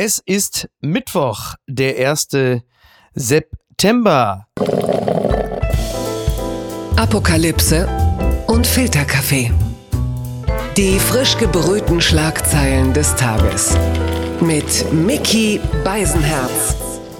Es ist Mittwoch, der 1. September. Apokalypse und Filterkaffee. Die frisch gebrühten Schlagzeilen des Tages. Mit Mickey Beisenherz.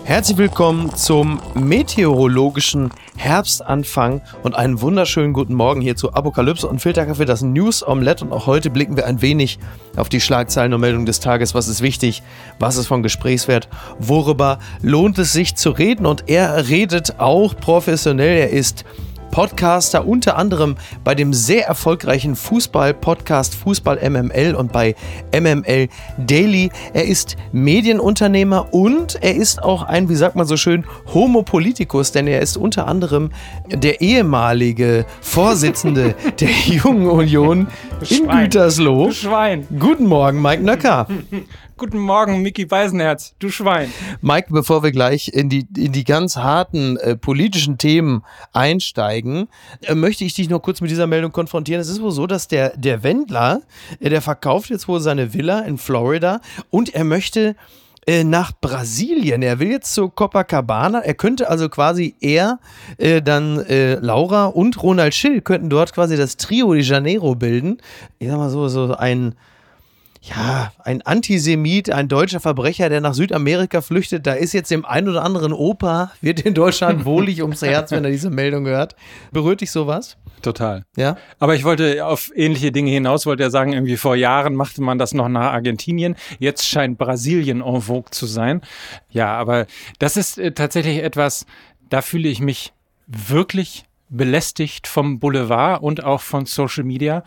Herzlich willkommen zum meteorologischen Herbstanfang und einen wunderschönen guten Morgen hier zu Apokalypse und Filterkaffee, das News Omelette. Und auch heute blicken wir ein wenig auf die Schlagzeilen und Meldungen des Tages. Was ist wichtig? Was ist von Gesprächswert? Worüber lohnt es sich zu reden? Und er redet auch professionell. Er ist Podcaster, unter anderem bei dem sehr erfolgreichen Fußball-Podcast Fußball MML und bei MML Daily. Er ist Medienunternehmer und er ist auch ein, wie sagt man so schön, Homo Politicus, denn er ist unter anderem der ehemalige Vorsitzende der Jungen Union in Gütersloh. Schwein. Guten Morgen, Mike Nöcker. Guten Morgen, Mickey Beisenherz, du Schwein. Mike, bevor wir gleich in die, in die ganz harten äh, politischen Themen einsteigen, äh, möchte ich dich noch kurz mit dieser Meldung konfrontieren. Es ist wohl so, dass der, der Wendler, äh, der verkauft jetzt wohl seine Villa in Florida und er möchte äh, nach Brasilien. Er will jetzt zu Copacabana. Er könnte also quasi er, äh, dann äh, Laura und Ronald Schill könnten dort quasi das Trio de Janeiro bilden. Ich sag mal so, so ein ja, ein Antisemit, ein deutscher Verbrecher, der nach Südamerika flüchtet, da ist jetzt dem ein oder anderen Opa, wird in Deutschland wohlig ums Herz, wenn er diese Meldung hört. Berührt dich sowas? Total. Ja. Aber ich wollte auf ähnliche Dinge hinaus, wollte ja sagen, irgendwie vor Jahren machte man das noch nach Argentinien. Jetzt scheint Brasilien en vogue zu sein. Ja, aber das ist äh, tatsächlich etwas, da fühle ich mich wirklich belästigt vom Boulevard und auch von Social Media,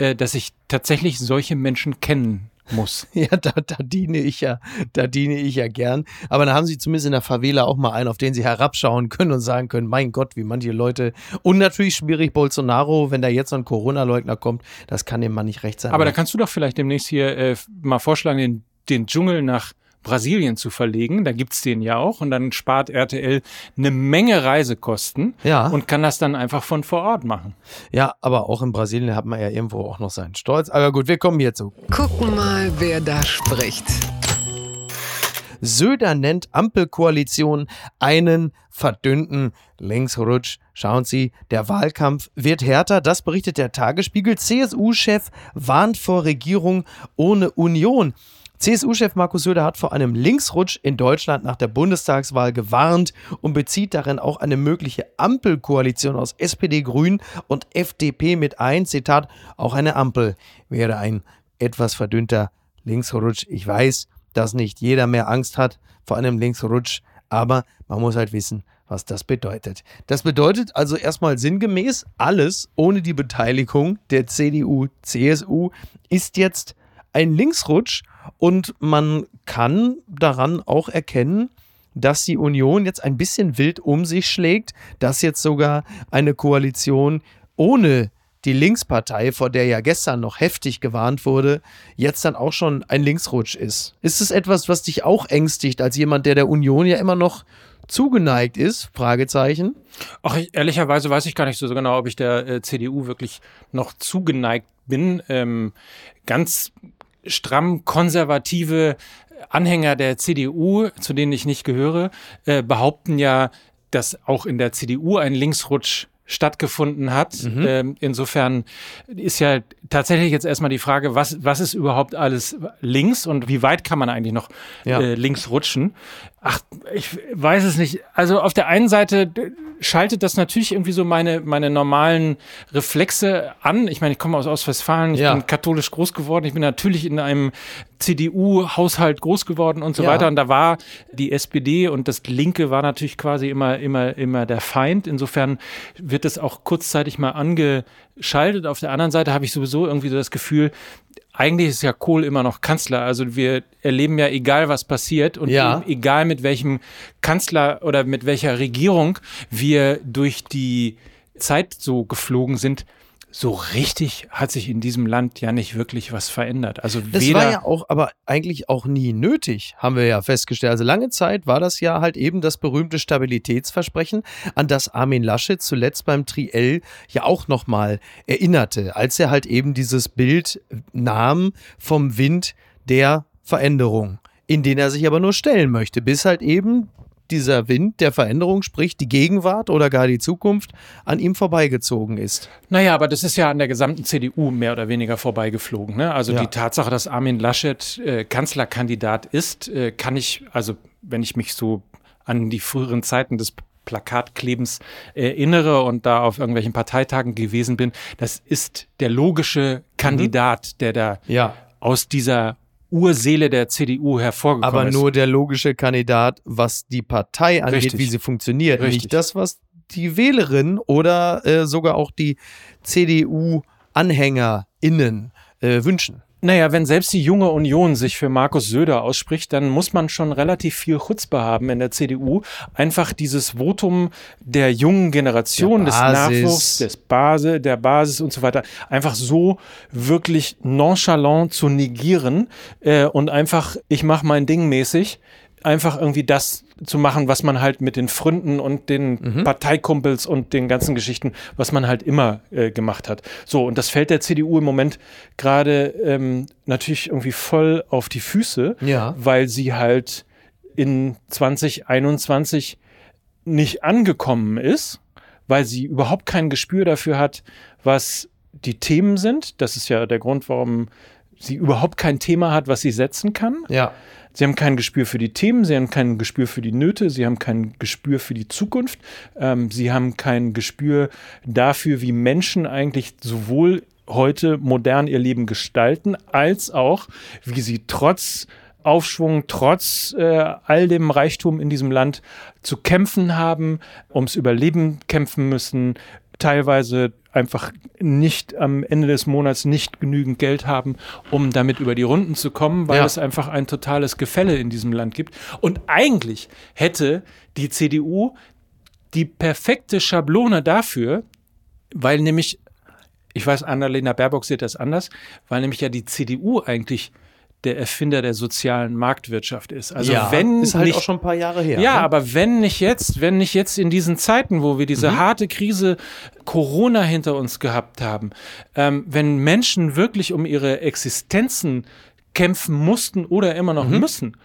äh, dass ich tatsächlich solche Menschen kennen muss. Ja, da, da diene ich ja, da diene ich ja gern. Aber da haben sie zumindest in der Favela auch mal einen, auf den sie herabschauen können und sagen können, mein Gott, wie manche Leute. Und natürlich schwierig Bolsonaro, wenn da jetzt so ein Corona-Leugner kommt, das kann dem Mann nicht recht sein. Aber da kannst du doch vielleicht demnächst hier äh, mal vorschlagen, den, den Dschungel nach Brasilien zu verlegen. Da gibt's den ja auch und dann spart RTL eine Menge Reisekosten Ja. und kann das dann einfach von vor Ort machen. Ja, aber auch in Brasilien hat man ja irgendwo auch noch seinen Stolz. Aber gut, wir kommen hierzu. Gucken mal, wer da spricht. Söder nennt Ampelkoalition einen verdünnten Linksrutsch. Schauen Sie, der Wahlkampf wird härter. Das berichtet der Tagesspiegel. CSU-Chef warnt vor Regierung ohne Union. CSU-Chef Markus Söder hat vor einem Linksrutsch in Deutschland nach der Bundestagswahl gewarnt und bezieht darin auch eine mögliche Ampelkoalition aus SPD, Grün und FDP mit ein. Zitat, auch eine Ampel wäre ein etwas verdünnter Linksrutsch. Ich weiß, dass nicht jeder mehr Angst hat vor einem Linksrutsch, aber man muss halt wissen, was das bedeutet. Das bedeutet also erstmal sinngemäß, alles ohne die Beteiligung der CDU, CSU ist jetzt ein Linksrutsch und man kann daran auch erkennen, dass die Union jetzt ein bisschen wild um sich schlägt, dass jetzt sogar eine Koalition ohne die Linkspartei, vor der ja gestern noch heftig gewarnt wurde, jetzt dann auch schon ein Linksrutsch ist. Ist es etwas, was dich auch ängstigt, als jemand, der der Union ja immer noch zugeneigt ist? Fragezeichen. Ach, ich, ehrlicherweise weiß ich gar nicht so genau, ob ich der äh, CDU wirklich noch zugeneigt bin. Ähm, ganz stramm konservative Anhänger der CDU, zu denen ich nicht gehöre, äh, behaupten ja, dass auch in der CDU ein Linksrutsch stattgefunden hat. Ähm, insofern ist ja tatsächlich jetzt erstmal die Frage, was, was ist überhaupt alles links und wie weit kann man eigentlich noch Ja. äh, links rutschen? Ach, ich weiß es nicht. Also auf der einen Seite schaltet das natürlich irgendwie so meine, meine normalen Reflexe an. Ich meine, ich komme aus Ostwestfalen, ich Ja. bin katholisch groß geworden, ich bin natürlich in einem CDU-Haushalt groß geworden und so Ja. weiter. Und da war die SPD und das Linke war natürlich quasi immer, immer, immer der Feind. Insofern wird das auch kurzzeitig mal angeschaltet. Auf der anderen Seite habe ich sowieso irgendwie so das Gefühl, eigentlich ist ja Kohl immer noch Kanzler. Also wir erleben ja, egal was passiert und Ja. egal mit welchem Kanzler oder mit welcher Regierung wir durch die Zeit so geflogen sind, so richtig hat sich in diesem Land ja nicht wirklich was verändert. Also Das war ja auch, aber eigentlich auch nie nötig, haben wir ja festgestellt. Also lange Zeit war das ja halt eben das berühmte Stabilitätsversprechen, an das Armin Laschet zuletzt beim Triell ja auch nochmal erinnerte, als er halt eben dieses Bild nahm vom Wind der Veränderung in den er sich aber nur stellen möchte, bis halt eben dieser Wind der Veränderung, sprich die Gegenwart oder gar die Zukunft, an ihm vorbeigezogen ist. Naja, aber das ist ja an der gesamten CDU mehr oder weniger vorbeigeflogen. Ne? Also ja. die Tatsache, dass Armin Laschet äh, Kanzlerkandidat ist, äh, kann ich, also wenn ich mich so an die früheren Zeiten des Plakatklebens erinnere und da auf irgendwelchen Parteitagen gewesen bin, das ist der logische Kandidat, mhm. der da ja. aus dieser Urseele der CDU hervorgekommen Aber ist. Aber nur der logische Kandidat, was die Partei angeht, Richtig. wie sie funktioniert. Richtig. Nicht das, was die Wählerin oder äh, sogar auch die CDU-AnhängerInnen äh, wünschen. Naja, wenn selbst die junge Union sich für Markus Söder ausspricht, dann muss man schon relativ viel Chutzpe haben in der CDU. Einfach dieses Votum der jungen Generation, der des Nachwuchs, des Basis, der Basis und so weiter, einfach so wirklich nonchalant zu negieren äh, und einfach, ich mach mein Ding mäßig, einfach irgendwie das zu machen, was man halt mit den Freunden und den mhm. Parteikumpels und den ganzen Geschichten, was man halt immer äh, gemacht hat. So, und das fällt der CDU im Moment gerade ähm, natürlich irgendwie voll auf die Füße, ja. weil sie halt in 2021 nicht angekommen ist, weil sie überhaupt kein Gespür dafür hat, was die Themen sind. Das ist ja der Grund, warum sie überhaupt kein Thema hat, was sie setzen kann. Ja. Sie haben kein Gespür für die Themen, sie haben kein Gespür für die Nöte, sie haben kein Gespür für die Zukunft, ähm, sie haben kein Gespür dafür, wie Menschen eigentlich sowohl heute modern ihr Leben gestalten, als auch, wie sie trotz Aufschwung, trotz äh, all dem Reichtum in diesem Land zu kämpfen haben, ums Überleben kämpfen müssen, teilweise einfach nicht am Ende des Monats nicht genügend Geld haben, um damit über die Runden zu kommen, weil ja. es einfach ein totales Gefälle in diesem Land gibt. Und eigentlich hätte die CDU die perfekte Schablone dafür, weil nämlich, ich weiß, Annalena Baerbock sieht das anders, weil nämlich ja die CDU eigentlich der Erfinder der sozialen Marktwirtschaft ist. Also ja, wenn ist halt nicht, auch schon ein paar Jahre her. Ja, ne? aber wenn nicht jetzt, wenn nicht jetzt in diesen Zeiten, wo wir diese mhm. harte Krise Corona hinter uns gehabt haben, ähm, wenn Menschen wirklich um ihre Existenzen kämpfen mussten oder immer noch mhm. müssen,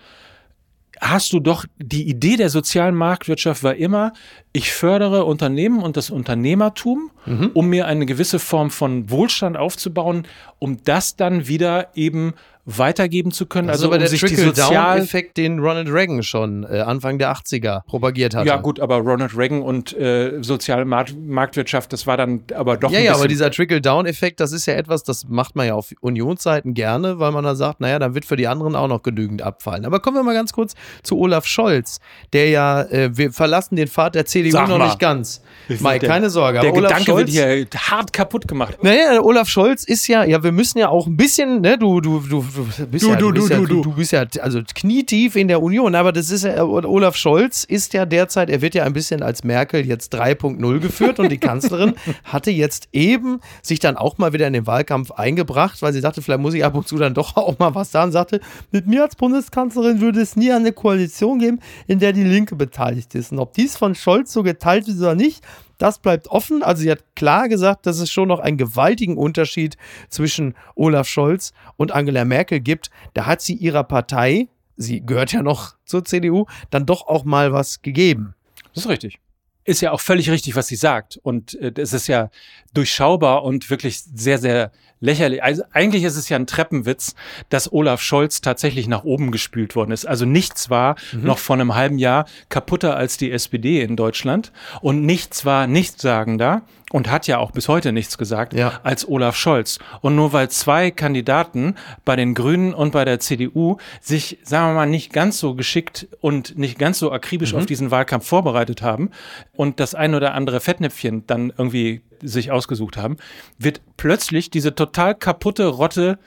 hast du doch die Idee der sozialen Marktwirtschaft war immer, ich fördere Unternehmen und das Unternehmertum, mhm. um mir eine gewisse Form von Wohlstand aufzubauen, um das dann wieder eben weitergeben zu können. Das also aber um der Trickle-Down-Effekt, den Ronald Reagan schon äh, Anfang der 80er propagiert hat. Ja gut, aber Ronald Reagan und äh, soziale Markt Marktwirtschaft, das war dann aber doch Ja, ja, aber dieser Trickle-Down-Effekt, das ist ja etwas, das macht man ja auf Unionsseiten gerne, weil man dann sagt, naja, dann wird für die anderen auch noch genügend abfallen. Aber kommen wir mal ganz kurz zu Olaf Scholz, der ja, äh, wir verlassen den Pfad der CDU Sag noch mal. nicht ganz. Mike, der, keine Sorge. Der Olaf Gedanke Scholz, wird hier hart kaputt gemacht. Naja, Olaf Scholz ist ja, ja, wir müssen ja auch ein bisschen, ne, du, du, du, du bist du, ja, du, du, bist du, ja, du, du bist ja also knietief in der Union, aber das ist ja, Olaf Scholz ist ja derzeit, er wird ja ein bisschen als Merkel jetzt 3.0 geführt und die Kanzlerin hatte jetzt eben sich dann auch mal wieder in den Wahlkampf eingebracht, weil sie dachte, vielleicht muss ich ab und zu dann doch auch mal was sagen, sagte, mit mir als Bundeskanzlerin würde es nie eine Koalition geben, in der die Linke beteiligt ist. Und ob dies von Scholz so geteilt ist oder nicht, das bleibt offen. Also sie hat klar gesagt, dass es schon noch einen gewaltigen Unterschied zwischen Olaf Scholz und Angela Merkel gibt. Da hat sie ihrer Partei, sie gehört ja noch zur CDU, dann doch auch mal was gegeben. Das ist richtig ist ja auch völlig richtig, was sie sagt. Und äh, es ist ja durchschaubar und wirklich sehr, sehr lächerlich. Also eigentlich ist es ja ein Treppenwitz, dass Olaf Scholz tatsächlich nach oben gespült worden ist. Also nichts war mhm. noch vor einem halben Jahr kaputter als die SPD in Deutschland und nichts war nichtssagender und hat ja auch bis heute nichts gesagt ja. als Olaf Scholz. Und nur weil zwei Kandidaten bei den Grünen und bei der CDU sich, sagen wir mal, nicht ganz so geschickt und nicht ganz so akribisch mhm. auf diesen Wahlkampf vorbereitet haben und das ein oder andere Fettnäpfchen dann irgendwie sich ausgesucht haben, wird plötzlich diese total kaputte Rotte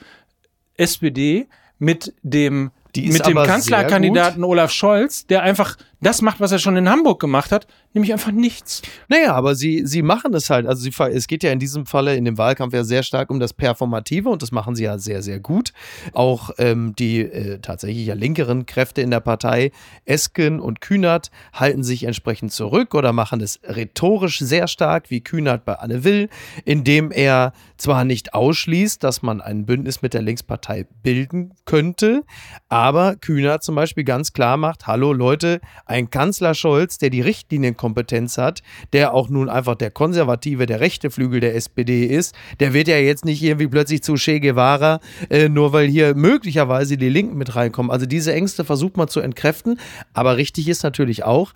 SPD mit dem mit dem Kanzlerkandidaten Olaf Scholz, der einfach das macht, was er schon in Hamburg gemacht hat, nämlich einfach nichts. Naja, aber sie, sie machen es halt. Also sie, es geht ja in diesem Falle in dem Wahlkampf ja sehr stark um das Performative und das machen sie ja sehr, sehr gut. Auch ähm, die äh, tatsächlich ja linkeren Kräfte in der Partei, Esken und Kühnert, halten sich entsprechend zurück oder machen es rhetorisch sehr stark, wie Kühnert bei Anne Will, indem er zwar nicht ausschließt, dass man ein Bündnis mit der Linkspartei bilden könnte, aber Kühnert zum Beispiel ganz klar macht, hallo Leute, ein Kanzler Scholz, der die Richtlinienkompetenz hat, der auch nun einfach der konservative, der rechte Flügel der SPD ist, der wird ja jetzt nicht irgendwie plötzlich zu Che Guevara, äh, nur weil hier möglicherweise die Linken mit reinkommen. Also diese Ängste versucht man zu entkräften, aber richtig ist natürlich auch,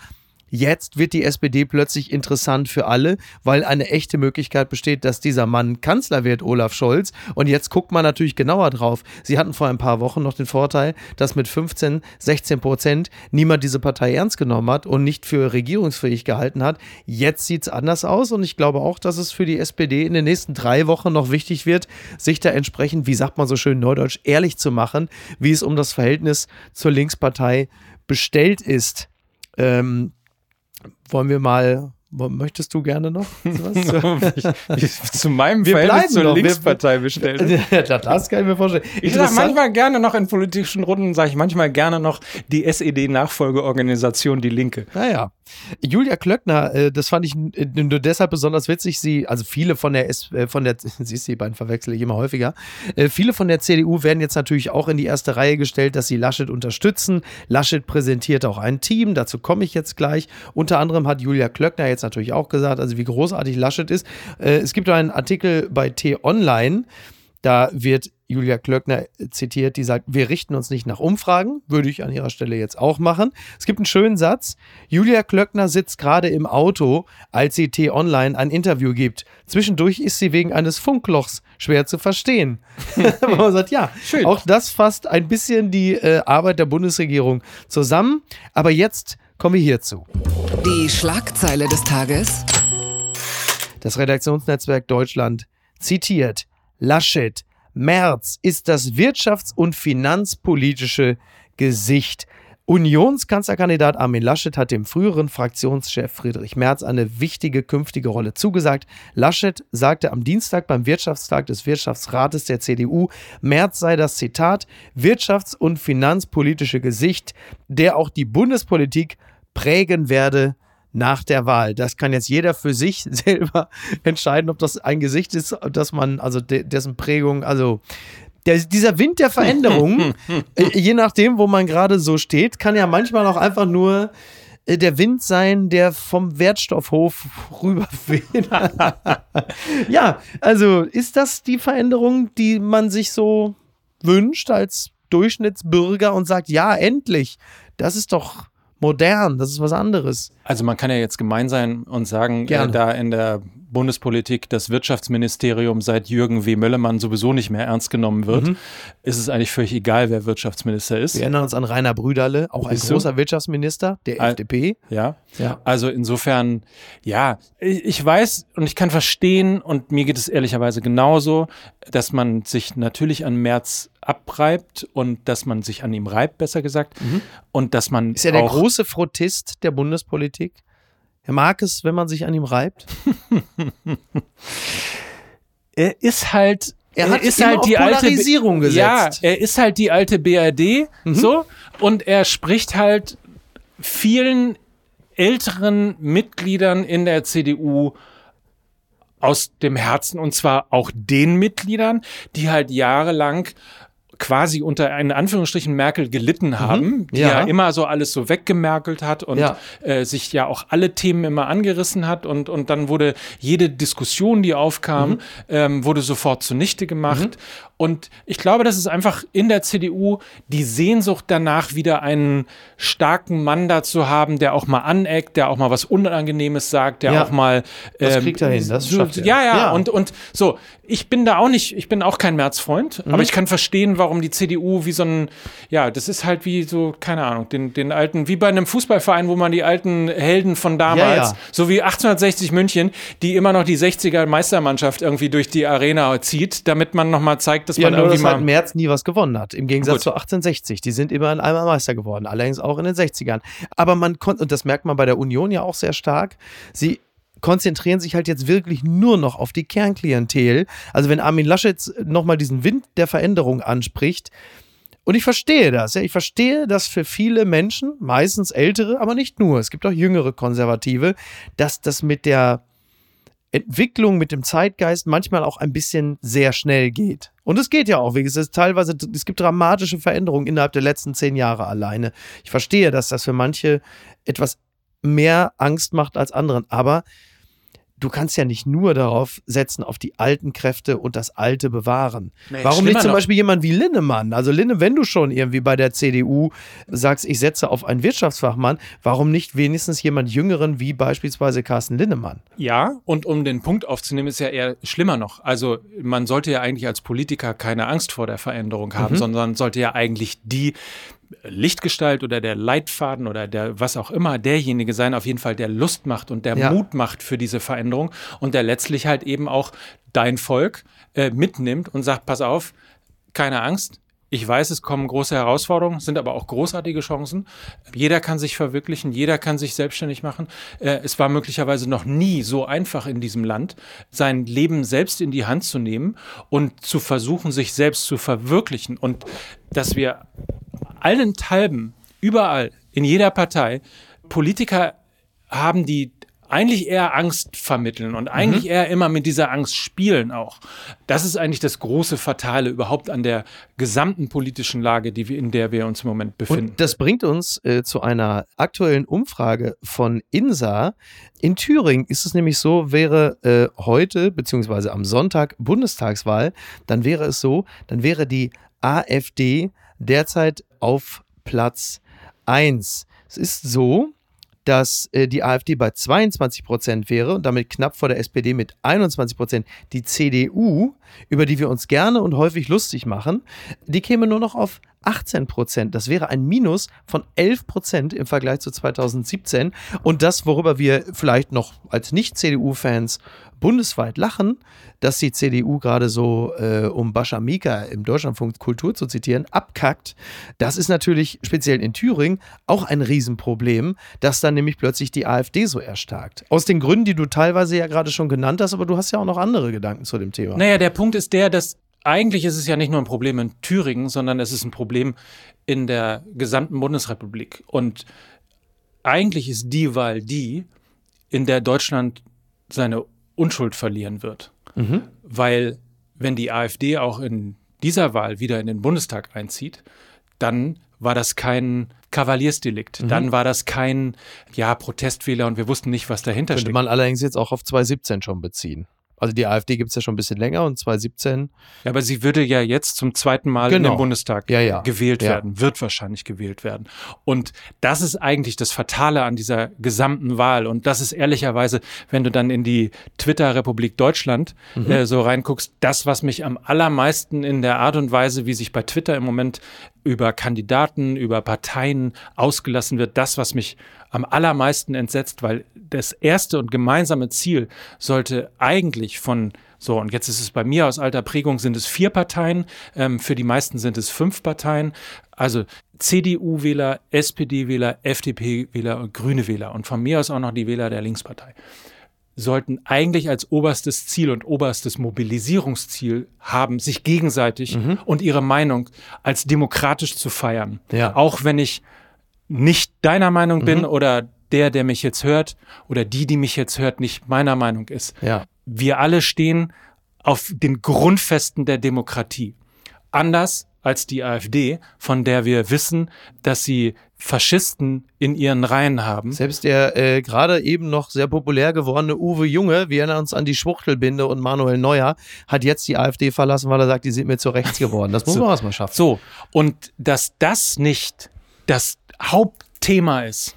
Jetzt wird die SPD plötzlich interessant für alle, weil eine echte Möglichkeit besteht, dass dieser Mann Kanzler wird, Olaf Scholz. Und jetzt guckt man natürlich genauer drauf. Sie hatten vor ein paar Wochen noch den Vorteil, dass mit 15, 16 Prozent niemand diese Partei ernst genommen hat und nicht für regierungsfähig gehalten hat. Jetzt sieht es anders aus und ich glaube auch, dass es für die SPD in den nächsten drei Wochen noch wichtig wird, sich da entsprechend, wie sagt man so schön neudeutsch, ehrlich zu machen, wie es um das Verhältnis zur Linkspartei bestellt ist. Ähm, wollen wir mal Möchtest du gerne noch zu meinem wir Verhältnis zur noch. Linkspartei bestellt. das kann ich mir vorstellen. Ich sage manchmal gerne noch in politischen Runden, sage ich manchmal gerne noch die SED-Nachfolgeorganisation Die Linke. Naja. Julia Klöckner, äh, das fand ich nur deshalb besonders witzig. Sie, also viele von der, äh, von der, siehst du, die beiden verwechsel ich immer häufiger. Äh, viele von der CDU werden jetzt natürlich auch in die erste Reihe gestellt, dass sie Laschet unterstützen. Laschet präsentiert auch ein Team, dazu komme ich jetzt gleich. Unter anderem hat Julia Klöckner jetzt natürlich auch gesagt, also wie großartig Laschet ist. Es gibt einen Artikel bei T-Online, da wird Julia Klöckner zitiert, die sagt, wir richten uns nicht nach Umfragen, würde ich an ihrer Stelle jetzt auch machen. Es gibt einen schönen Satz. Julia Klöckner sitzt gerade im Auto, als sie T-Online ein Interview gibt. Zwischendurch ist sie wegen eines Funklochs schwer zu verstehen. Man sagt, ja, Schön. auch das fasst ein bisschen die äh, Arbeit der Bundesregierung zusammen. Aber jetzt kommen wir hierzu. Die Schlagzeile des Tages. Das Redaktionsnetzwerk Deutschland zitiert Laschet Merz ist das wirtschafts- und finanzpolitische Gesicht. Unionskanzlerkandidat Armin Laschet hat dem früheren Fraktionschef Friedrich Merz eine wichtige künftige Rolle zugesagt. Laschet sagte am Dienstag beim Wirtschaftstag des Wirtschaftsrates der CDU, Merz sei das Zitat wirtschafts- und finanzpolitische Gesicht, der auch die Bundespolitik prägen werde nach der Wahl. Das kann jetzt jeder für sich selber entscheiden, ob das ein Gesicht ist, dass man, also de dessen Prägung, also der, dieser Wind der Veränderung, äh, je nachdem, wo man gerade so steht, kann ja manchmal auch einfach nur äh, der Wind sein, der vom Wertstoffhof rüberweht. ja, also ist das die Veränderung, die man sich so wünscht als Durchschnittsbürger und sagt, ja, endlich, das ist doch modern, das ist was anderes. Also man kann ja jetzt gemein sein und sagen, äh, da in der Bundespolitik das Wirtschaftsministerium seit Jürgen W. Möllemann sowieso nicht mehr ernst genommen wird, mhm. ist es eigentlich völlig egal, wer Wirtschaftsminister ist. Wir erinnern uns an Rainer Brüderle, auch ein großer Wirtschaftsminister der Al FDP. Ja. ja, also insofern, ja, ich weiß und ich kann verstehen und mir geht es ehrlicherweise genauso, dass man sich natürlich an März abreibt und dass man sich an ihm reibt, besser gesagt. Mhm. Und dass man. Ist er der große Frotist der Bundespolitik? Er mag es, wenn man sich an ihm reibt. er ist halt. Er, er ist halt die Polarisierung alte, gesetzt. Ja, er ist halt die alte BRD, mhm. so und er spricht halt vielen älteren Mitgliedern in der CDU aus dem Herzen und zwar auch den Mitgliedern, die halt jahrelang quasi unter in Anführungsstrichen Merkel gelitten mhm. haben, mhm, die ja. ja. immer so alles so weggemerkelt hat und ja. Äh, sich ja auch alle Themen immer angerissen hat und, und dann wurde jede Diskussion, die aufkam, mhm. ähm, wurde sofort zunichte gemacht. Mhm. Und ich glaube, das ist einfach in der CDU die Sehnsucht danach, wieder einen starken Mann da zu haben, der auch mal aneckt, der auch mal was Unangenehmes sagt, der ja. auch mal. Ähm, das kriegt er hin, das schafft er. Ja, ja, ja, Und, und so, ich bin da auch nicht, ich bin auch kein Märzfreund, mhm. aber ich kann verstehen, warum die CDU wie so ein, ja, das ist halt wie so, keine Ahnung, den, den alten, wie bei einem Fußballverein, wo man die alten Helden von damals, ja, so wie 1860 München, die immer noch die 60er Meistermannschaft irgendwie durch die Arena zieht, damit man nochmal zeigt, dass Ja, man nur, irgendwie dass mal. halt März nie was gewonnen hat. Im Gegensatz Gut. zu 1860. Die sind immer einmal Meister geworden. Allerdings auch in den 60ern. Aber man konnte, und das merkt man bei der Union ja auch sehr stark, sie konzentrieren sich halt jetzt wirklich nur noch auf die Kernklientel. Also wenn Armin Laschet nochmal diesen Wind der Veränderung anspricht, und ich verstehe das, ja, ich verstehe, dass für viele Menschen, meistens ältere, aber nicht nur, es gibt auch jüngere Konservative, dass das mit der Entwicklung, mit dem Zeitgeist manchmal auch ein bisschen sehr schnell geht. Und es geht ja auch, wie gesagt, teilweise, es gibt dramatische Veränderungen innerhalb der letzten zehn Jahre alleine. Ich verstehe, dass das für manche etwas mehr Angst macht als anderen, aber du kannst ja nicht nur darauf setzen, auf die alten Kräfte und das Alte bewahren. Nee, Warum nicht zum noch. Beispiel jemand wie Linnemann? Also Linne, wenn du schon irgendwie bei der CDU sagst, ich setze auf einen Wirtschaftsfachmann, warum nicht wenigstens jemand Jüngeren wie beispielsweise Carsten Linnemann? Ja, und um den Punkt aufzunehmen, ist ja eher schlimmer noch. Also man sollte ja eigentlich als Politiker keine Angst vor der Veränderung haben, sondern sollte ja eigentlich die Lichtgestalt oder der Leitfaden oder der was auch immer derjenige sein, auf jeden Fall der Lust macht und der Ja. Mut macht für diese Veränderung und der letztlich halt eben auch dein Volk äh, mitnimmt und sagt, pass auf, keine Angst. Ich weiß, es kommen große Herausforderungen, sind aber auch großartige Chancen. Jeder kann sich verwirklichen, jeder kann sich selbstständig machen. Äh, es war möglicherweise noch nie so einfach in diesem Land, sein Leben selbst in die Hand zu nehmen und zu versuchen, sich selbst zu verwirklichen. Und dass wir allenthalben, überall, in jeder Partei, Politiker haben, die eigentlich eher Angst vermitteln und eigentlich eher immer mit dieser Angst spielen auch. Das ist eigentlich das große Fatale überhaupt an der gesamten politischen Lage, die wir, in der wir uns im Moment befinden. Und das bringt uns äh, zu einer aktuellen Umfrage von INSA. In Thüringen ist es nämlich so, wäre äh, heute beziehungsweise am Sonntag Bundestagswahl, dann wäre es so, dann wäre die AfD derzeit auf Platz 1. Es ist so, dass äh, die AfD bei 22 Prozent wäre und damit knapp vor der SPD mit 21 Prozent. Die CDU, über die wir uns gerne und häufig lustig machen, die käme nur noch auf 18 Prozent. Das wäre ein Minus von 11 Prozent im Vergleich zu 2017. Und das, worüber wir vielleicht noch als Nicht-CDU-Fans bundesweit lachen, dass die CDU gerade so, äh, um Bascha Mika im Deutschlandfunk Kultur zu zitieren, abkackt. Das ist natürlich speziell in Thüringen auch ein Riesenproblem, dass dann nämlich plötzlich die AfD so erstarkt. Aus den Gründen, die du teilweise ja gerade schon genannt hast, aber du hast ja auch noch andere Gedanken zu dem Thema. Naja, der Punkt ist der, dass eigentlich ist es ja nicht nur ein Problem in Thüringen, sondern es ist ein Problem in der gesamten Bundesrepublik. Und eigentlich ist die Wahl die, in der Deutschland seine Unschuld verlieren wird. Mhm. Weil wenn die AfD auch in dieser Wahl wieder in den Bundestag einzieht, dann war das kein Kavaliersdelikt. Mhm. Dann war das kein, ja, Protestfehler und wir wussten nicht, was dahinter Könnte steckt. man allerdings jetzt auch auf 2017 schon beziehen. Also die AfD gibt es ja schon ein bisschen länger und 2017 Ja, aber sie würde ja jetzt zum zweiten Mal in Genau. den Bundestag Ja, ja. gewählt Ja. werden, wird wahrscheinlich gewählt werden. Und das ist eigentlich das Fatale an dieser gesamten Wahl. Und das ist ehrlicherweise, wenn du dann in die Twitter-Republik Deutschland Mhm. äh, so reinguckst, das, was mich am allermeisten in der Art und Weise, wie sich bei Twitter im Moment über Kandidaten, über Parteien ausgelassen wird, das, was mich am allermeisten entsetzt, weil das erste und gemeinsame Ziel sollte eigentlich von so, und jetzt ist es bei mir aus alter Prägung, sind es vier Parteien, ähm, für die meisten sind es fünf Parteien, also CDU-Wähler, SPD-Wähler, FDP-Wähler und Grüne Wähler. Und von mir aus auch noch die Wähler der Linkspartei sollten eigentlich als oberstes Ziel und oberstes Mobilisierungsziel haben, sich gegenseitig und ihre Meinung als demokratisch zu feiern. Ja. Auch wenn ich nicht deiner Meinung bin oder der, der mich jetzt hört oder die, die mich jetzt hört, nicht meiner Meinung ist. Ja. Wir alle stehen auf den Grundfesten der Demokratie. Anders als die AfD, von der wir wissen, dass sie Faschisten in ihren Reihen haben. Selbst der äh, gerade eben noch sehr populär gewordene Uwe Junge, wir erinnern uns an die Schwuchtelbinde und Manuel Neuer, hat jetzt die AfD verlassen, weil er sagt, die sind mir zu rechts geworden. Das muss man erstmal schaffen. So, und dass das nicht das Hauptthema ist,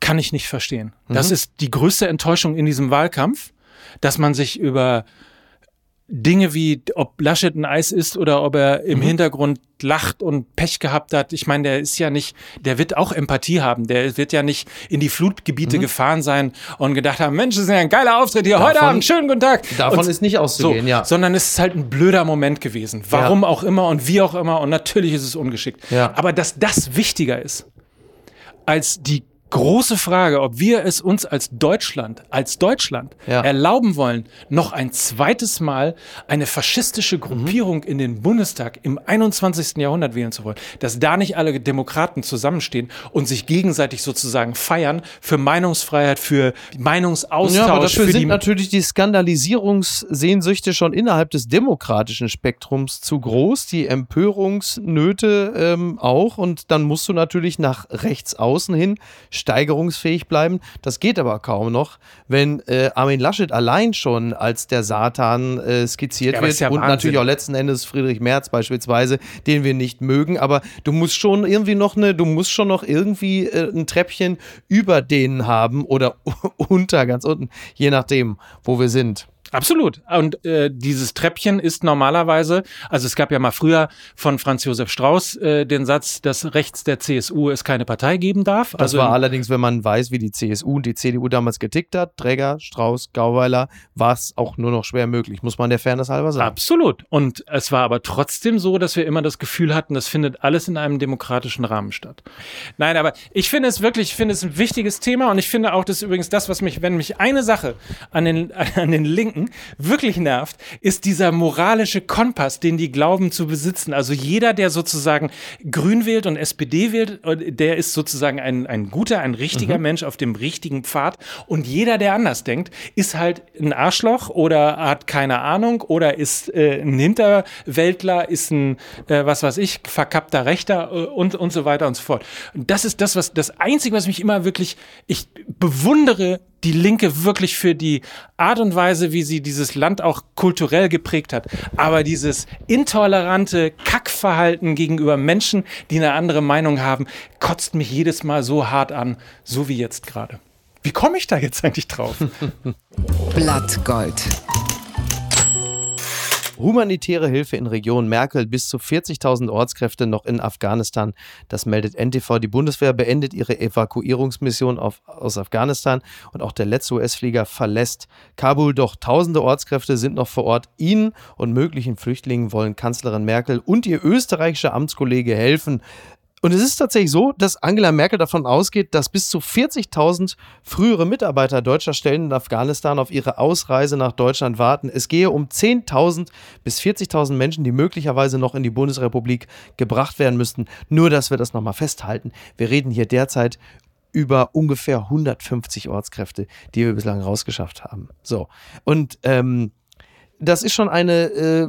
kann ich nicht verstehen. Das ist die größte Enttäuschung in diesem Wahlkampf, dass man sich über Dinge wie, ob Laschet ein Eis ist oder ob er im mhm. Hintergrund lacht und Pech gehabt hat. Ich meine, der ist ja nicht, der wird auch Empathie haben. Der wird ja nicht in die Flutgebiete mhm. gefahren sein und gedacht haben, Mensch, das ist ja ein geiler Auftritt hier davon, heute Abend, schönen guten Tag. Davon und ist nicht auszugehen, so, ja. Sondern es ist halt ein blöder Moment gewesen. Warum ja. auch immer und wie auch immer und natürlich ist es ungeschickt. Ja. Aber dass das wichtiger ist als die große Frage, ob wir es uns als Deutschland, als Deutschland ja. erlauben wollen, noch ein zweites Mal eine faschistische Gruppierung mhm. in den Bundestag im 21. Jahrhundert wählen zu wollen, dass da nicht alle Demokraten zusammenstehen und sich gegenseitig sozusagen feiern für Meinungsfreiheit, für Meinungsaustausch. Ja, aber dafür sind natürlich die Skandalisierungssehnsüchte schon innerhalb des demokratischen Spektrums zu groß, die Empörungsnöte ähm, auch und dann musst du natürlich nach rechts außen hin steigerungsfähig bleiben. Das geht aber kaum noch, wenn äh, Armin Laschet allein schon als der Satan äh, skizziert ja, wird ja und Wahnsinn. natürlich auch letzten Endes Friedrich Merz beispielsweise, den wir nicht mögen. Aber du musst schon irgendwie noch eine, du musst schon noch irgendwie äh, ein Treppchen über denen haben oder unter ganz unten, je nachdem, wo wir sind. Absolut. Und äh, dieses Treppchen ist normalerweise, also es gab ja mal früher von Franz Josef Strauß äh, den Satz, dass rechts der CSU es keine Partei geben darf. Das also war allerdings, wenn man weiß, wie die CSU und die CDU damals getickt hat, Träger, Strauß, Gauweiler, war es auch nur noch schwer möglich, muss man der Fairness halber sagen. Absolut. Und es war aber trotzdem so, dass wir immer das Gefühl hatten, das findet alles in einem demokratischen Rahmen statt. Nein, aber ich finde es wirklich, ich finde es ein wichtiges Thema und ich finde auch, das ist übrigens das, was mich, wenn mich eine Sache an den, an den Linken Linken wirklich nervt, ist dieser moralische Kompass, den die glauben zu besitzen. Also jeder, der sozusagen Grün wählt und SPD wählt, der ist sozusagen ein, ein guter, ein richtiger mhm. Mensch auf dem richtigen Pfad. Und jeder, der anders denkt, ist halt ein Arschloch oder hat keine Ahnung oder ist äh, ein Hinterwäldler, ist ein, äh, was weiß ich, verkappter Rechter äh, und, und so weiter und so fort. Und das ist das, was das Einzige, was mich immer wirklich, ich bewundere die Linke wirklich für die Art und Weise, wie sie dieses Land auch kulturell geprägt hat. Aber dieses intolerante Kackverhalten gegenüber Menschen, die eine andere Meinung haben, kotzt mich jedes Mal so hart an, so wie jetzt gerade. Wie komme ich da jetzt eigentlich drauf? Blattgold. Humanitäre Hilfe in Region Merkel bis zu 40.000 Ortskräfte noch in Afghanistan. Das meldet NTV. Die Bundeswehr beendet ihre Evakuierungsmission auf, aus Afghanistan und auch der letzte US-Flieger verlässt Kabul. Doch tausende Ortskräfte sind noch vor Ort. Ihnen und möglichen Flüchtlingen wollen Kanzlerin Merkel und ihr österreichischer Amtskollege helfen. Und es ist tatsächlich so, dass Angela Merkel davon ausgeht, dass bis zu 40.000 frühere Mitarbeiter deutscher Stellen in Afghanistan auf ihre Ausreise nach Deutschland warten. Es gehe um 10.000 bis 40.000 Menschen, die möglicherweise noch in die Bundesrepublik gebracht werden müssten. Nur, dass wir das nochmal festhalten. Wir reden hier derzeit über ungefähr 150 Ortskräfte, die wir bislang rausgeschafft haben. So. Und ähm, das ist schon eine äh,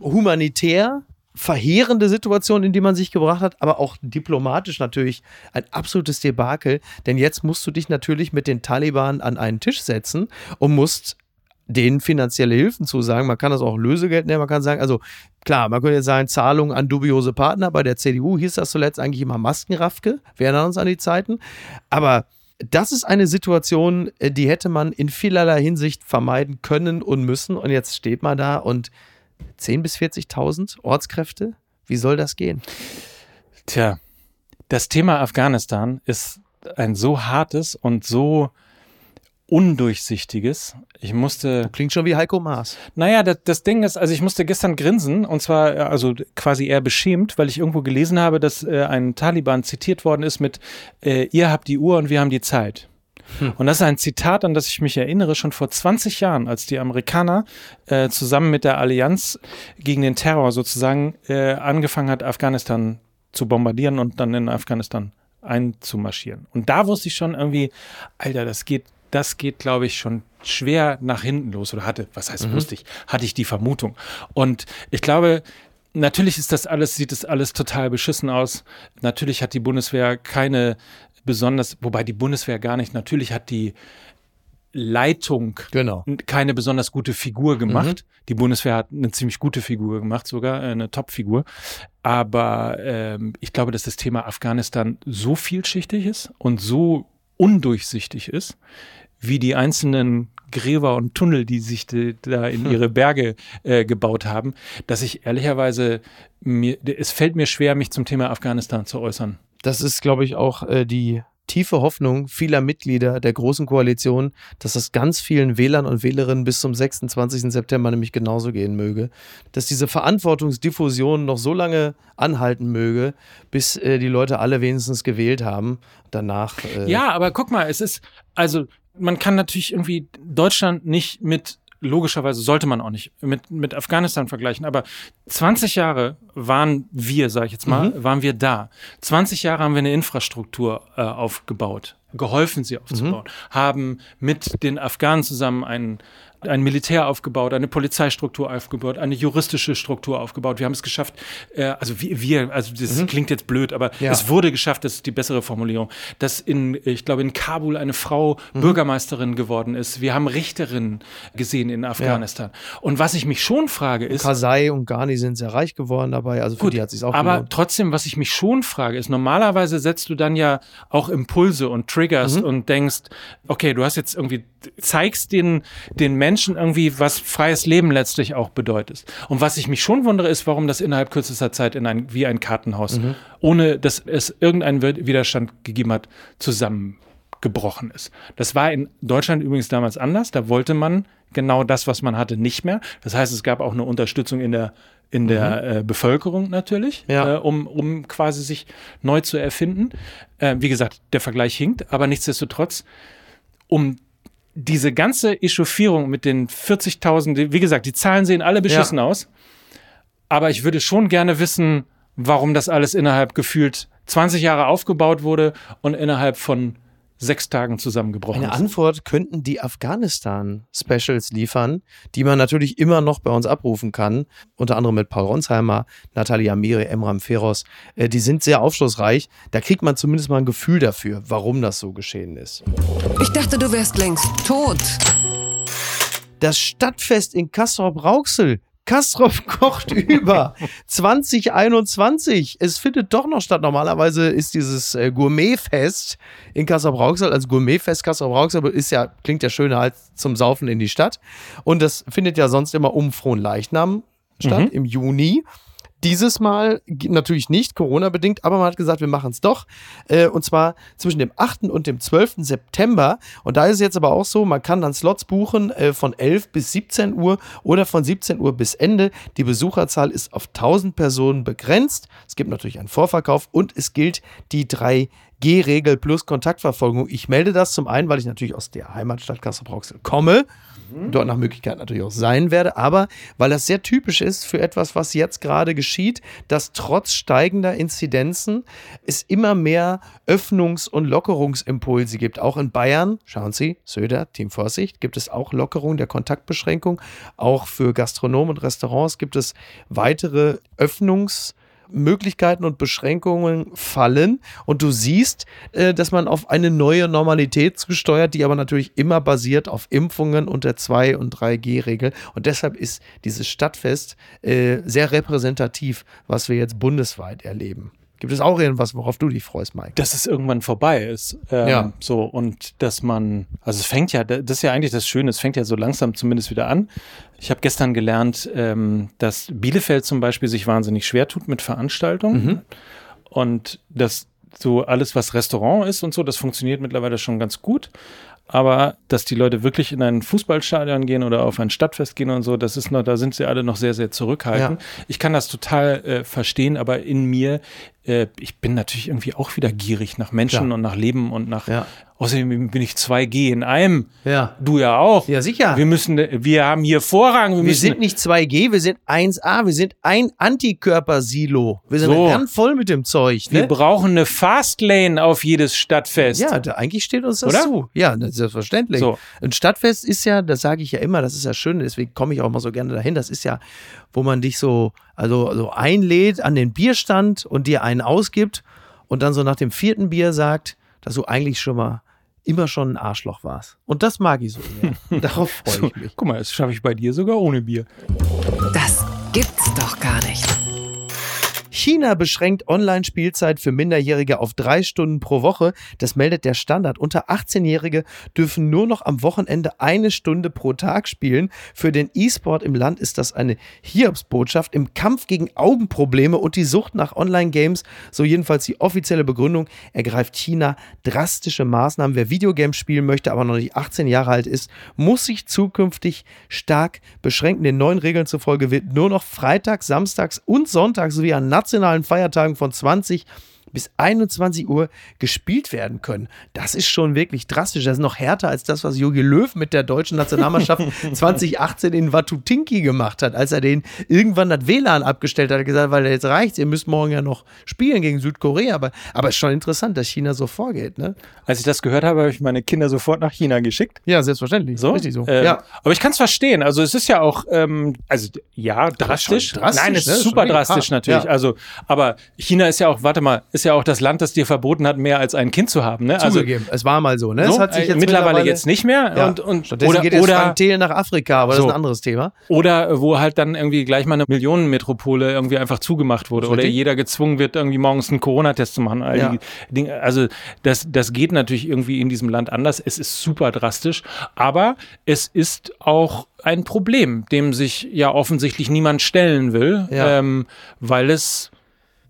humanitär verheerende Situation, in die man sich gebracht hat, aber auch diplomatisch natürlich ein absolutes Debakel. Denn jetzt musst du dich natürlich mit den Taliban an einen Tisch setzen und musst denen finanzielle Hilfen zusagen. Man kann das auch Lösegeld nennen. Man kann sagen, also klar, man könnte jetzt sagen, Zahlungen an dubiose Partner. Bei der CDU hieß das zuletzt eigentlich immer Maskenraffke. Wir erinnern uns an die Zeiten. Aber das ist eine Situation, die hätte man in vielerlei Hinsicht vermeiden können und müssen. Und jetzt steht man da und 10.000 bis 40.000 Ortskräfte? Wie soll das gehen? Tja, das Thema Afghanistan ist ein so hartes und so undurchsichtiges. Ich musste. Klingt schon wie Heiko Maas. Naja, das, das Ding ist, also ich musste gestern grinsen und zwar also quasi eher beschämt, weil ich irgendwo gelesen habe, dass äh, ein Taliban zitiert worden ist mit äh, Ihr habt die Uhr und wir haben die Zeit. Hm. Und das ist ein Zitat, an das ich mich erinnere, schon vor 20 Jahren, als die Amerikaner äh, zusammen mit der Allianz gegen den Terror sozusagen äh, angefangen hat, Afghanistan zu bombardieren und dann in Afghanistan einzumarschieren. Und da wusste ich schon irgendwie, Alter, das geht, das geht, glaube ich, schon schwer nach hinten los. Oder hatte, was heißt mhm. wusste ich, hatte ich die Vermutung. Und ich glaube, Natürlich ist das alles, sieht es alles total beschissen aus. Natürlich hat die Bundeswehr keine besonders, wobei die Bundeswehr gar nicht, natürlich hat die Leitung genau. keine besonders gute Figur gemacht. Mhm. Die Bundeswehr hat eine ziemlich gute Figur gemacht, sogar äh, eine Top-Figur. Aber ähm, ich glaube, dass das Thema Afghanistan so vielschichtig ist und so undurchsichtig ist, wie die einzelnen Gräber und Tunnel, die sich de, da in Hm. ihre Berge äh, gebaut haben, dass ich ehrlicherweise, mir, es fällt mir schwer, mich zum Thema Afghanistan zu äußern. Das ist, glaube ich, auch äh, die tiefe Hoffnung vieler Mitglieder der Großen Koalition, dass das ganz vielen Wählern und Wählerinnen bis zum 26. September nämlich genauso gehen möge. Dass diese Verantwortungsdiffusion noch so lange anhalten möge, bis äh, die Leute alle wenigstens gewählt haben. Danach. Äh, Ja, aber guck mal, es ist, also man kann natürlich irgendwie Deutschland nicht mit, logischerweise sollte man auch nicht, mit, mit Afghanistan vergleichen, aber 20 Jahre waren wir, sag ich jetzt mal, waren wir da. 20 Jahre haben wir eine Infrastruktur äh, aufgebaut, geholfen, sie aufzubauen, haben mit den Afghanen zusammen einen ein Militär aufgebaut, eine Polizeistruktur aufgebaut, eine juristische Struktur aufgebaut. Wir haben es geschafft, äh, also wir, wir also das klingt jetzt blöd, aber Ja. es wurde geschafft, das ist die bessere Formulierung, dass in, ich glaube, in Kabul eine Frau Bürgermeisterin geworden ist. Wir haben Richterinnen gesehen in Afghanistan. Und was ich mich schon frage, ist, Kasai und Ghani sind sehr reich geworden dabei, also für Gut, die hat sich auch aber gelohnt. trotzdem, was ich mich schon frage, ist, normalerweise setzt du dann ja auch Impulse und triggerst Mhm. und denkst, okay, du hast jetzt irgendwie, zeigst den, den Menschen irgendwie, was freies Leben letztlich auch bedeutet. Und was ich mich schon wundere, ist, warum das innerhalb kürzester Zeit in ein, wie ein Kartenhaus, Mhm. ohne dass es irgendeinen Wi- Widerstand gegeben hat, zusammengebrochen ist. Das war in Deutschland übrigens damals anders. Da wollte man genau das, was man hatte, nicht mehr. Das heißt, es gab auch eine Unterstützung in der in der äh, Bevölkerung natürlich, Ja. äh, um, um quasi sich neu zu erfinden. Äh, wie gesagt, der Vergleich hinkt, aber nichtsdestotrotz, um diese ganze Echauffierung mit den 40.000, die- wie gesagt, die Zahlen sehen alle beschissen aus, aber ich würde schon gerne wissen, warum das alles innerhalb gefühlt 20 Jahre aufgebaut wurde und innerhalb von sechs Tagen zusammengebrochen Eine ist. Antwort könnten die Afghanistan-Specials liefern, die man natürlich immer noch bei uns abrufen kann. Unter anderem mit Paul Ronsheimer, Natalia Amiri, Emram Feroz. Äh, die sind sehr aufschlussreich. Da kriegt man zumindest mal ein Gefühl dafür, warum das so geschehen ist. Ich dachte, du wärst längst tot. Das Stadtfest in Kastrop-Rauxel. Kastrop kocht über 2021. Es findet doch noch statt. Normalerweise ist dieses äh, Gourmetfest in Kastrop-Rauxel, also Gourmetfest Kastrop-Rauxel ist ja, klingt ja schöner als zum Saufen in die Stadt. Und das findet ja sonst immer um Frohenleichnam statt, im Juni. Dieses Mal natürlich nicht, Corona-bedingt, aber man hat gesagt, wir machen es doch. Äh, und zwar zwischen dem 8. und dem 12. September. Und da ist es jetzt aber auch so, man kann dann Slots buchen äh, von 11 bis 17 Uhr oder von 17 Uhr bis Ende. Die Besucherzahl ist auf 1000 Personen begrenzt. Es gibt natürlich einen Vorverkauf und es gilt die 3G-Regel plus Kontaktverfolgung. Ich melde das zum einen, weil ich natürlich aus der Heimatstadt Kassel-Brauxel komme dort nach Möglichkeit natürlich auch sein werde, aber weil das sehr typisch ist für etwas, was jetzt gerade geschieht, dass trotz steigender Inzidenzen es immer mehr Öffnungs- und Lockerungsimpulse gibt. Auch in Bayern, schauen Sie, Söder, Team Vorsicht, gibt es auch Lockerung der Kontaktbeschränkung. Auch für Gastronomen und Restaurants gibt es weitere Öffnungs- Möglichkeiten und Beschränkungen fallen und du siehst, äh, dass man auf eine neue Normalität zusteuert, die aber natürlich immer basiert auf Impfungen und der 2- und 3G-Regel. Und deshalb ist dieses Stadtfest äh, sehr repräsentativ, was wir jetzt bundesweit erleben. Gibt es auch irgendwas, worauf du dich freust, Mike? dass es irgendwann vorbei ist. Ähm, Ja. So, und dass man, also es fängt ja, das ist ja eigentlich das Schöne, es fängt ja so langsam zumindest wieder an. Ich habe gestern gelernt, ähm, dass Bielefeld zum Beispiel sich wahnsinnig schwer tut mit Veranstaltungen. Und dass so alles, was Restaurant ist und so, das funktioniert mittlerweile schon ganz gut. Aber dass die Leute wirklich in ein Fußballstadion gehen oder auf ein Stadtfest gehen und so, das ist noch, da sind sie alle noch sehr, sehr zurückhaltend. Ich kann das total äh, verstehen, aber in mir, äh, ich bin natürlich irgendwie auch wieder gierig nach Menschen Klar. und nach Leben und nach. Ja. Außerdem bin ich 2G in einem. Ja. Du ja auch. Ja, sicher. Wir müssen, wir haben hier Vorrang. Wir, Wir sind nicht 2G, wir sind 1A, wir sind ein Antikörpersilo. Wir sind So. ganz voll mit dem Zeug. wir Ne? brauchen eine Fastlane auf jedes Stadtfest. Ja, da, eigentlich steht uns das Oder? zu. Ja, das ist selbstverständlich. So. Ein Stadtfest ist ja, das sage ich ja immer, das ist ja schön, deswegen komme ich auch mal so gerne dahin. Das ist ja, wo man dich so, also, so einlädt an den Bierstand und dir einen ausgibt und dann so nach dem vierten Bier sagt, dass du eigentlich schon mal immer schon ein Arschloch warst. Und das mag ich so sehr. Darauf freue ich mich. Guck mal, das schaffe ich bei dir sogar ohne Bier. Das gibt's doch gar nicht. China beschränkt Online-Spielzeit für Minderjährige auf drei Stunden pro Woche. Das meldet der Standard. Unter 18-Jährige dürfen nur noch am Wochenende eine Stunde pro Tag spielen. Für den E-Sport im Land ist das eine Hiobsbotschaft im Kampf gegen Augenprobleme und die Sucht nach Online-Games. So jedenfalls die offizielle Begründung. Ergreift China drastische Maßnahmen. Wer Videogames spielen möchte, aber noch nicht 18 Jahre alt ist, muss sich zukünftig stark beschränken. Den neuen Regeln zufolge wird nur noch freitags, samstags und sonntags sowie an nationalen Feiertagen von 20 bis 21 Uhr gespielt werden können. Das ist schon wirklich drastisch. Das ist noch härter als das, was Jogi Löw mit der deutschen Nationalmannschaft 2018 in Watutinki gemacht hat, als er den irgendwann das WLAN abgestellt hat, gesagt, weil jetzt reicht's, ihr müsst morgen ja noch spielen gegen Südkorea. Aber, aber es ist schon interessant, dass China so vorgeht. Ne? Als ich das gehört habe, habe ich meine Kinder sofort nach China geschickt. Ja, selbstverständlich. So? Richtig so. Ähm, ja. Aber ich kann es verstehen. Also es ist ja auch, ähm, also ja, drastisch. drastisch, Nein, es ne? ist super Schon drastisch natürlich. Ja. Also, aber China ist ja auch, warte mal, ist ja auch das Land, das dir verboten hat, mehr als ein Kind zu haben. Ne? Also Zugegeben, es war mal so. Ne? so, es hat sich äh, jetzt mittlerweile, jetzt nicht mehr. Ja. Und, und, Stattdessen oder, geht jetzt oder, Frank nach Afrika, aber das So. ist ein anderes Thema. Oder wo halt dann irgendwie gleich mal eine Millionenmetropole irgendwie einfach zugemacht wurde. Das Oder jeder gezwungen wird, irgendwie morgens einen Corona-Test zu machen. Ja. Also das, das geht natürlich irgendwie in diesem Land anders. Es ist super drastisch. Aber es ist auch ein Problem, dem sich ja offensichtlich niemand stellen will, Ja. ähm, weil es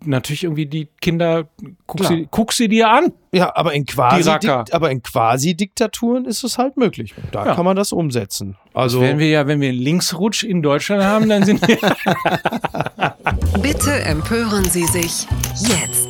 natürlich irgendwie die Kinder, guck Klar. sie, guck sie dir an. Ja, aber in quasi, aber in quasi Diktaturen ist es halt möglich. Da Ja. kann man das umsetzen. Also Wenn wir ja, wenn wir einen Linksrutsch in Deutschland haben, dann sind wir Bitte empören Sie sich jetzt.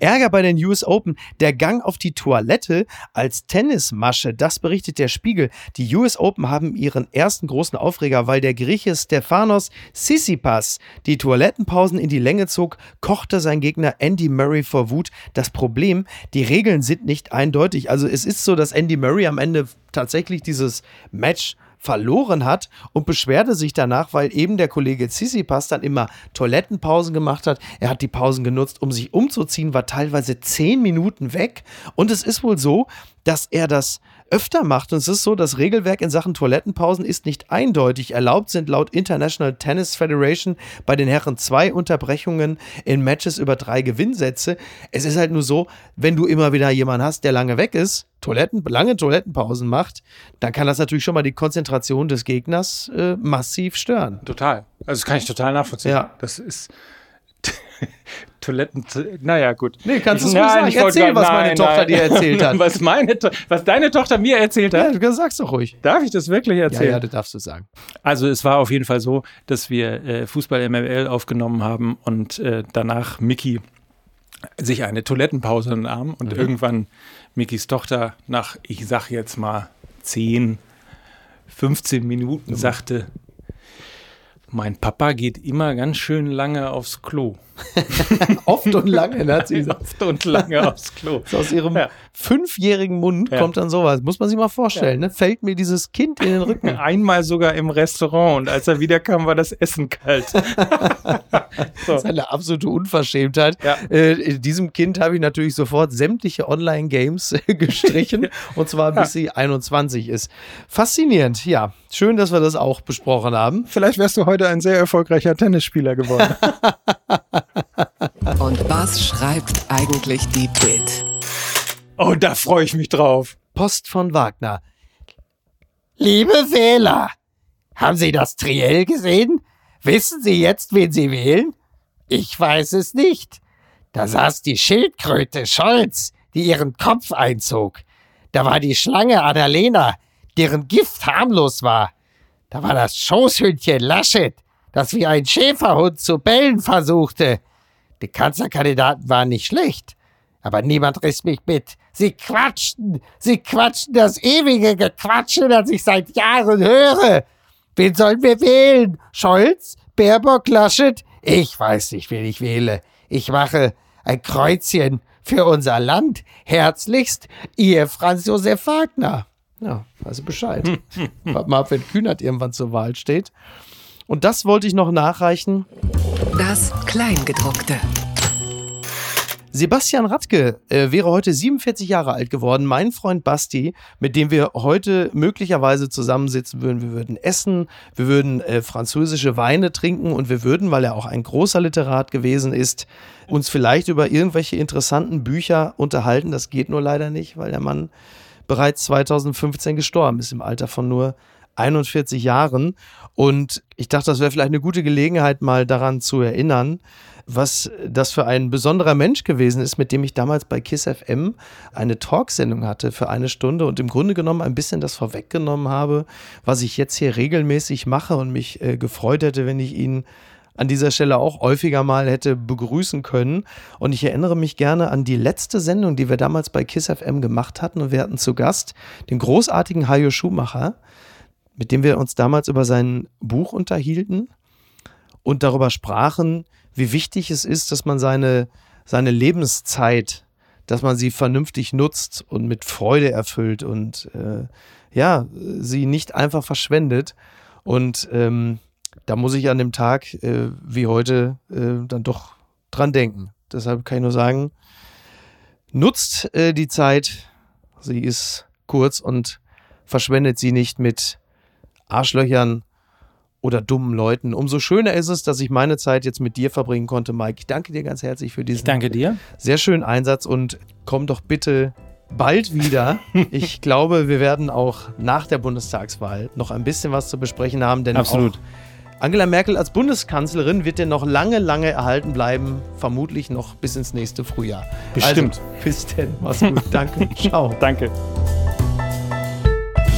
Ärger bei den US Open, der Gang auf die Toilette als Tennismasche, das berichtet der Spiegel. Die US Open haben ihren ersten großen Aufreger, weil der Grieche Stefanos Tsitsipas die Toilettenpausen in die Länge zog, kochte sein Gegner Andy Murray vor Wut. Das Problem, die Regeln sind nicht eindeutig. Also es ist so, dass Andy Murray am Ende tatsächlich dieses Match verloren hat und beschwerte sich danach, weil eben der Kollege Tsitsipas dann immer Toilettenpausen gemacht hat. Er hat die Pausen genutzt, um sich umzuziehen, war teilweise zehn Minuten weg. Und es ist wohl so, dass er das öfter macht. Und es ist so, das Regelwerk in Sachen Toilettenpausen ist nicht eindeutig. Erlaubt sind laut International Tennis Federation bei den Herren zwei Unterbrechungen in Matches über drei Gewinnsätze. Es ist halt nur so, wenn du immer wieder jemanden hast, der lange weg ist, Toiletten, lange Toilettenpausen macht, dann kann das natürlich schon mal die Konzentration des Gegners äh, massiv stören. Total. Also das kann ich total nachvollziehen. Ja. Das ist Toiletten. Naja, gut. Nee, kannst du es nein, sagen. ich Erzähl, was meine nein, Tochter nein. dir erzählt hat. was, meine, To- was deine Tochter mir erzählt hat. Ja, du sagst doch ruhig. Darf ich das wirklich Ja, erzählen? ja, das darfst du sagen. Also es war auf jeden Fall so, dass wir äh, Fußball MML aufgenommen haben und äh, danach Mickey sich eine Toilettenpause nahm und Mhm. irgendwann Mickys Tochter nach, ich sag jetzt mal, 10, 15 Minuten sagte, mein Papa geht immer ganz schön lange aufs Klo. Oft und lange, ne, hat sie gesagt. Oft und lange aufs Klo. So aus ihrem Ja. fünfjährigen Mund Ja. kommt dann sowas. Muss man sich mal vorstellen, ne? Fällt mir dieses Kind in den Rücken. Einmal sogar im Restaurant und als er wiederkam, war das Essen kalt. Das ist eine absolute Unverschämtheit. Ja. Äh, diesem Kind habe ich natürlich sofort sämtliche Online-Games gestrichen und zwar bis sie 21 ist. Faszinierend, ja. Schön, dass wir das auch besprochen haben. Vielleicht wärst du heute ein sehr erfolgreicher Tennisspieler geworden. Und was schreibt eigentlich die Bild? oh, da freue ich mich drauf. Post von Wagner. Liebe Wähler, haben Sie das Triell gesehen? Wissen Sie jetzt, wen Sie wählen? Ich weiß es nicht. Da saß die Schildkröte Scholz, die ihren Kopf einzog. Da war die Schlange Annalena, deren Gift harmlos war. Da war das Schoßhündchen Laschet, das wie ein Schäferhund zu bellen versuchte. Die Kanzlerkandidaten waren nicht schlecht, aber niemand riss mich mit. Sie quatschten, sie quatschten das ewige Gequatsche, das ich seit Jahren höre. Wen sollen wir wählen? Scholz? Baerbock? Laschet? Ich weiß nicht, wen ich wähle. Ich mache ein Kreuzchen für unser Land. Herzlichst, Ihr Franz Josef Wagner. Ja, also Bescheid. Warte mal ab, wenn Kühnert irgendwann zur Wahl steht. Und das wollte ich noch nachreichen. Das Kleingedruckte. Sebastian Radke äh, wäre heute 47 Jahre alt geworden. Mein Freund Basti, mit dem wir heute möglicherweise zusammensitzen würden. Wir würden essen, wir würden äh, französische Weine trinken und wir würden, weil er auch ein großer Literat gewesen ist, uns vielleicht über irgendwelche interessanten Bücher unterhalten. Das geht nur leider nicht, weil der Mann bereits 2015 gestorben ist im Alter von nur 41 Jahren. Und ich dachte, das wäre vielleicht eine gute Gelegenheit, mal daran zu erinnern, was das für ein besonderer Mensch gewesen ist, mit dem ich damals bei KISS FM eine Talksendung hatte für eine Stunde und im Grunde genommen ein bisschen das vorweggenommen habe, was ich jetzt hier regelmäßig mache und mich äh, gefreut hätte, wenn ich ihn an dieser Stelle auch häufiger mal hätte begrüßen können. Und ich erinnere mich gerne an die letzte Sendung, die wir damals bei KISS FM gemacht hatten. Und wir hatten zu Gast den großartigen Hajo Schumacher, mit dem wir uns damals über sein Buch unterhielten und darüber sprachen, wie wichtig es ist, dass man seine, seine Lebenszeit, dass man sie vernünftig nutzt und mit Freude erfüllt und äh, ja, sie nicht einfach verschwendet. Und ähm, da muss ich an dem Tag äh, wie heute äh, dann doch dran denken. Deshalb kann ich nur sagen, nutzt äh, die Zeit, sie ist kurz und verschwendet sie nicht mit Arschlöchern oder dummen Leuten. Umso schöner ist es, dass ich meine Zeit jetzt mit dir verbringen konnte, Mike. Ich danke dir ganz herzlich für diesen ich danke dir. sehr schönen Einsatz und komm doch bitte bald wieder. ich glaube, wir werden auch nach der Bundestagswahl noch ein bisschen was zu besprechen haben, denn Absolut. Angela Merkel als Bundeskanzlerin wird dir noch lange, lange erhalten bleiben, vermutlich noch bis ins nächste Frühjahr. Bestimmt. Also, bis denn, mach's gut. Danke. Ciao. Danke.